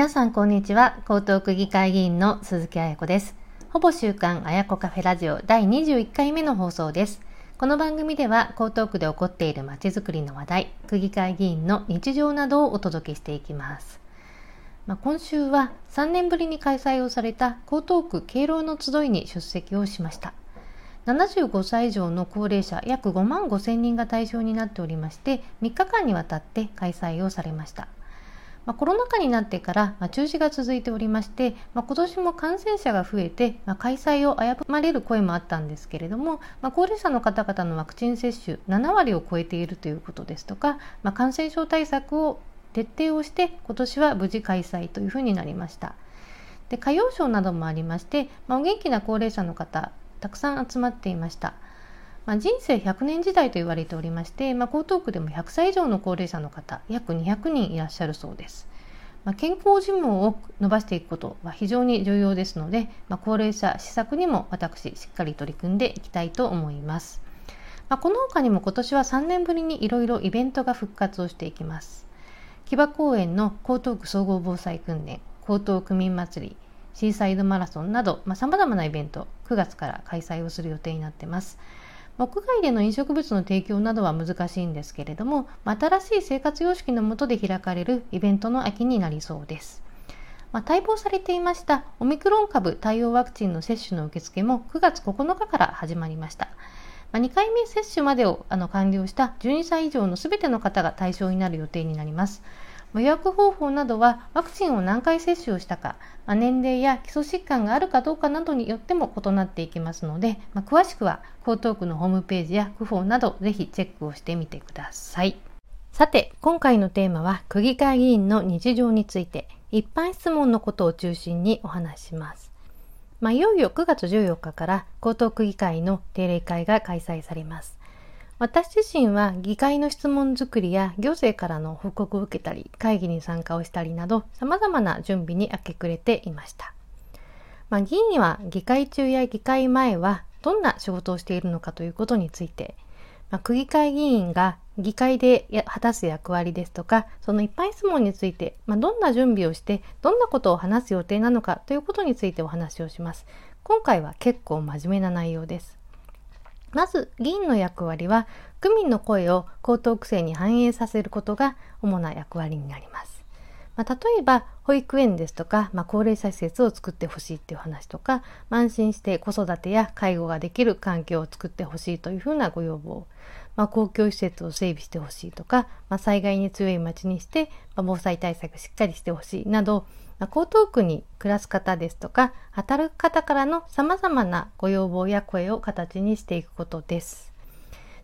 皆さんこんにちは。江東区議会議員の鈴木彩子です。ほぼ週刊彩子カフェラジオ第21回目の放送です。この番組では江東区で起こっているまちづくりの話題、区議会議員の日常などをお届けしていきます。まあ、今週は3年ぶりに開催をされた江東区敬老の集いに出席をしました。75歳以上の高齢者約5万5千人が対象になっておりまして3日間にわたって開催をされました。まあ、コロナ禍になってから、まあ、中止が続いておりまして、まあ、今年も感染者が増えて、まあ、開催を危ぶまれる声もあったんですけれども、まあ、高齢者の方々のワクチン接種7割を超えているということですとか、まあ、感染症対策を徹底をして今年は無事開催というふうになりました。で歌謡ショーなどもありまして、まあ、お元気な高齢者の方たくさん集まっていました。まあ、人生100年時代と言われておりまして、まあ、江東区でも100歳以上の高齢者の方約200人いらっしゃるそうです。まあ、健康寿命を伸ばしていくことは非常に重要ですので、まあ、高齢者施策にも私しっかり取り組んでいきたいと思います。まあ、この他にも今年は3年ぶりにいろいろイベントが復活をしていきます。木場公園の江東区総合防災訓練、江東区民祭り、シーサイドマラソンなど、まあ、様々なイベント、9月から開催をする予定になっています。屋外での飲食物の提供などは難しいんですけれども、新しい生活様式のもとで開かれるイベントの秋になりそうです。まあ、待望されていましたオミクロン株対応ワクチンの接種の受付も9月9日から始まりました。まあ、2回目接種までをあの完了した12歳以上のすべての方が対象になる予定になります。予約方法などはワクチンを何回接種をしたか、まあ、年齢や基礎疾患があるかどうかなどによっても異なっていきますので、まあ、詳しくは江東区のホームページや区法などぜひチェックをしてみてください。さて、今回のテーマは区議会議員の日常について一般質問のことを中心にお話しします。まあ、いよいよ9月14日から江東区議会の定例会が開催されます。私自身は議会の質問作りや行政からの報告を受けたり、会議に参加をしたりなど、様々な準備に明け暮れていました。まあ、議員は議会中や議会前はどんな仕事をしているのかということについて、まあ、区議会議員が議会で果たす役割ですとか、その一般質問について、まあ、どんな準備をして、どんなことを話す予定なのかということについてお話をします。今回は結構真面目な内容です。まず、議員の役割は、区民の声を高等区政に反映させることが主な役割になります。まあ、例えば、保育園ですとか、まあ、高齢者施設を作ってほしいっていう話とか、まあ、安心して子育てや介護ができる環境を作ってほしいというふうなご要望、まあ、公共施設を整備してほしいとか、ま、災害に強い町にして、ま、防災対策しっかりしてほしいなど、江東区に暮らす方ですとか、働く方からの様々なご要望や声を形にしていくことです。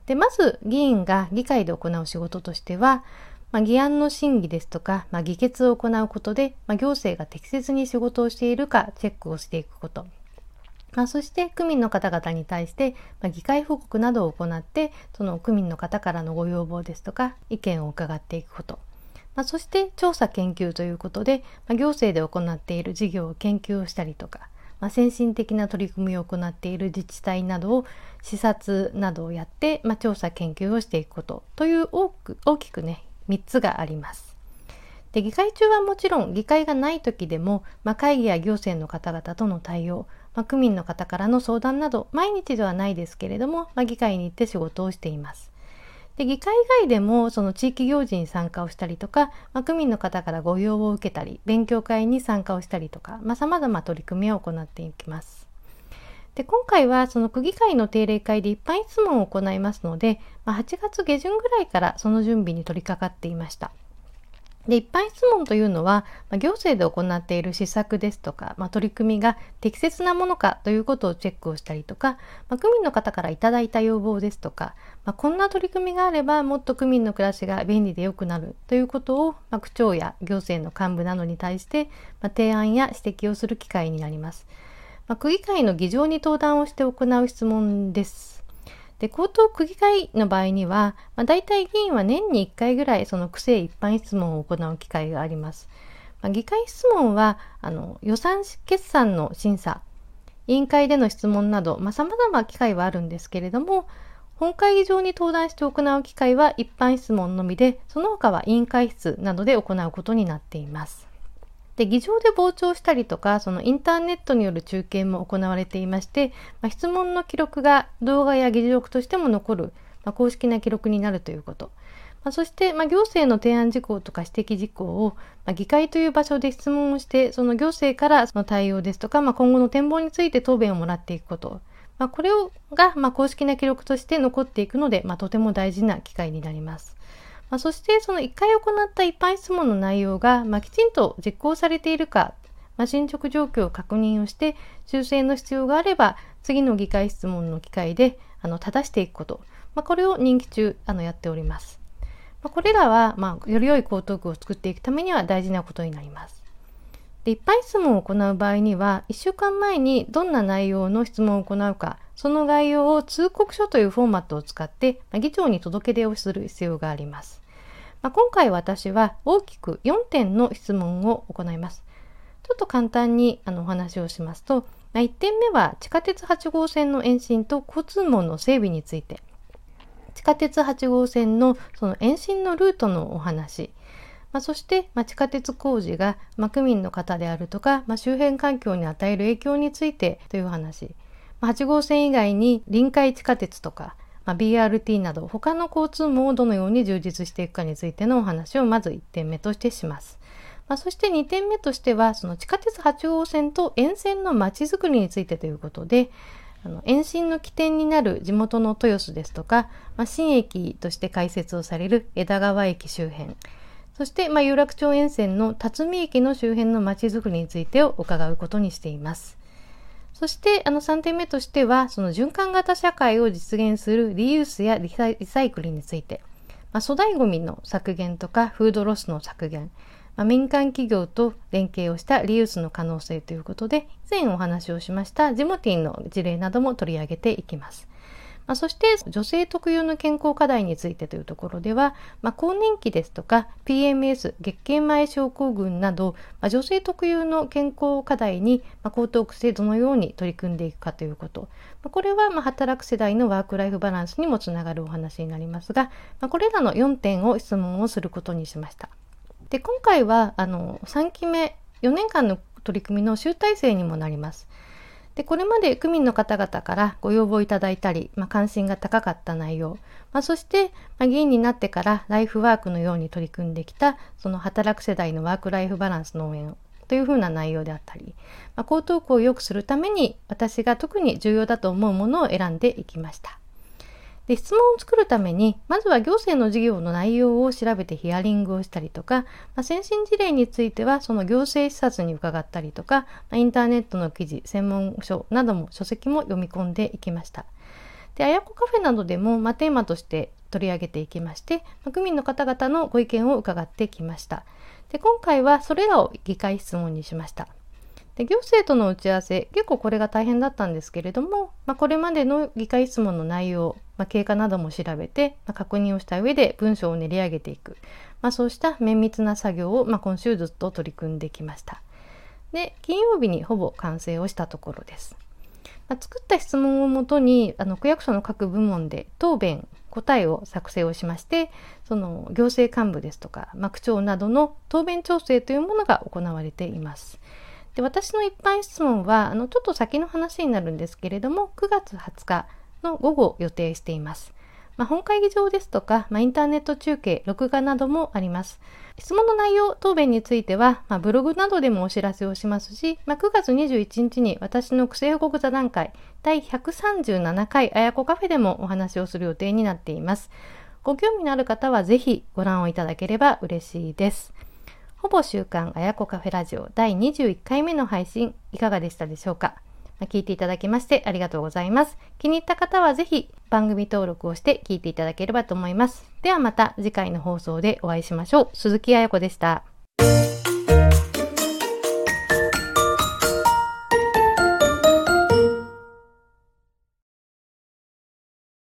で、まず議員が議会で行う仕事としては、まあ、議案の審議ですとか、まあ、議決を行うことで、まあ、行政が適切に仕事をしているかチェックをしていくこと。まあ、そして区民の方々に対して、まあ、議会報告などを行って、その区民の方からのご要望ですとか、意見を伺っていくこと。まあ、そして調査研究ということで、まあ、行政で行っている事業を研究をしたりとか、まあ、先進的な取り組みを行っている自治体などを視察などをやって、まあ、調査研究をしていくことという大く大きくね3つがあります。で議会中はもちろん議会がない時でも、まあ、会議や行政の方々との対応、まあ、区民の方からの相談など毎日ではないですけれども、まあ、議会に行って仕事をしています。で、議会以外でも、その地域行事に参加をしたりとか、まあ、区民の方からご要望を受けたり、勉強会に参加をしたりとか、まあ、様々取り組みを行っていきます。で、今回はその区議会の定例会で一般質問を行いますので、まあ、8月下旬ぐらいからその準備に取り掛かっていました。で、一般質問というのは、まあ、行政で行っている施策ですとか、まあ、取り組みが適切なものかということをチェックをしたりとか、まあ、区民の方からいただいた要望ですとか、ま、こんな取り組みがあればもっと区民の暮らしが便利で良くなるということを、ま、区長や行政の幹部などに対して、ま、提案や指摘をする機会になります。ま、区議会の議場に登壇をして行う質問です。で、高等区議会の場合には、まあ、大体議員は年に1回ぐらいその区政一般質問を行う機会があります。まあ、議会質問は、あの、予算決算の審査、委員会での質問など、まあ、様々機会はあるんですけれども、本会議場に登壇して行う機会は一般質問のみで、その他は委員会室などで行うことになっています。で、議場で傍聴したりとか、そのインターネットによる中継も行われていまして、まあ、質問の記録が動画や議事録としても残る、まあ、公式な記録になるということ。まあ、そして、まあ、行政の提案事項とか指摘事項を、まあ、議会という場所で質問をして、その行政からその対応ですとか、まあ、今後の展望について答弁をもらっていくこと。まあ、これをが、まあ、公式な記録として残っていくので、まあ、とても大事な機会になります。まあ、そして、その1回行った一般質問の内容が、まあ、きちんと実行されているか、まあ、進捗状況を確認をして、修正の必要があれば、次の議会質問の機会で、あの、正していくこと。まあ、これを任期中、あの、やっております。ま、これらは、ま、より良い江東区を作っていくためには大事なことになります。で一般質問を行う場合には、1週間前にどんな内容の質問を行うか、その概要を通告書というフォーマットを使って、まあ、議長に届け出をする必要があります。まあ、今回私は大きく4点の質問を行います。ちょっと簡単にあのお話をしますと、まあ、1点目は地下鉄8号線の延伸と交通網の整備について、地下鉄8号線のその延伸のルートのお話、まあ、そして、まあ、地下鉄工事が、まあ、区民の方であるとか、まあ、周辺環境に与える影響についてという話、まあ、8号線以外に臨海地下鉄とか、まあ、BRT など他の交通網をどのように充実していくかについてのお話をまず1点目としてします。まあ、そして2点目としては、その地下鉄8号線と沿線のまちづくりについてということで、あの延伸の起点になる地元の豊洲ですとか、まあ、新駅として開設をされる枝川駅周辺、そして、まあ、有楽町沿線の辰巳駅の周辺の街づくりについてを伺うことにしています。そして、あの3点目としては、その循環型社会を実現するリユースやリサイクルについて、まあ、粗大ごみの削減とかフードロスの削減、まあ、民間企業と連携をしたリユースの可能性ということで、以前お話をしましたジモティンの事例なども取り上げていきます。まあ、そして女性特有の健康課題についてというところでは、まあ、更年期ですとか PMS 月経前症候群など、まあ、女性特有の健康課題に、まあ、江東区制どのように取り組んでいくかということ、まあ、これはまあ働く世代のワークライフバランスにもつながるお話になりますが、まあ、これらの4点を質問をすることにしました。で今回はあの3期目4年間の取り組みの集大成にもなります。で、これまで区民の方々からご要望いただいたり、まあ、関心が高かった内容、まあ、そして、まあ、議員になってからライフワークのように取り組んできた、その働く世代のワークライフバランスの応援というふうな内容であったり、まあ、江東区を良くするために私が特に重要だと思うものを選んでいきました。で、質問を作るために、まずは行政の事業の内容を調べてヒアリングをしたりとか、まあ、先進事例については、その行政視察に伺ったりとか、まあ、インターネットの記事、専門書なども書籍も読み込んでいきました。で、あやこカフェなどでも、まあ、テーマとして取り上げていきまして、まあ、区民の方々のご意見を伺ってきました。で、今回はそれらを議会質問にしました。で行政との打ち合わせ、結構これが大変だったんですけれども、まあ、これまでの議会質問の内容、まあ、経過なども調べて、まあ、確認をした上で文章を練り上げていく、まあ、そうした綿密な作業を、まあ、今週ずっと取り組んできました。で、金曜日にほぼ完成をしたところです。まあ、作った質問をもとに、あの区役所の各部門で答弁、答えを作成をしまして、その行政幹部ですとか、まあ、区長などの答弁調整というものが行われています。で私の一般質問はあのちょっと先の話になるんですけれども9月20日の午後予定しています。まあ、本会議場ですとか、まあ、インターネット中継、録画などもあります。質問の内容、答弁については、まあ、ブログなどでもお知らせをしますし、まあ、9月21日に私の区政報告座談会第137回あやこカフェでもお話をする予定になっています。ご興味のある方はぜひご覧をいただければ嬉しいです。ほぼ週刊あやこカフェラジオ第21回目の配信いかがでしたでしょうか？聞いていただきましてありがとうございます。気に入った方はぜひ番組登録をして聞いていただければと思います。ではまた次回の放送でお会いしましょう。鈴木あやこでした。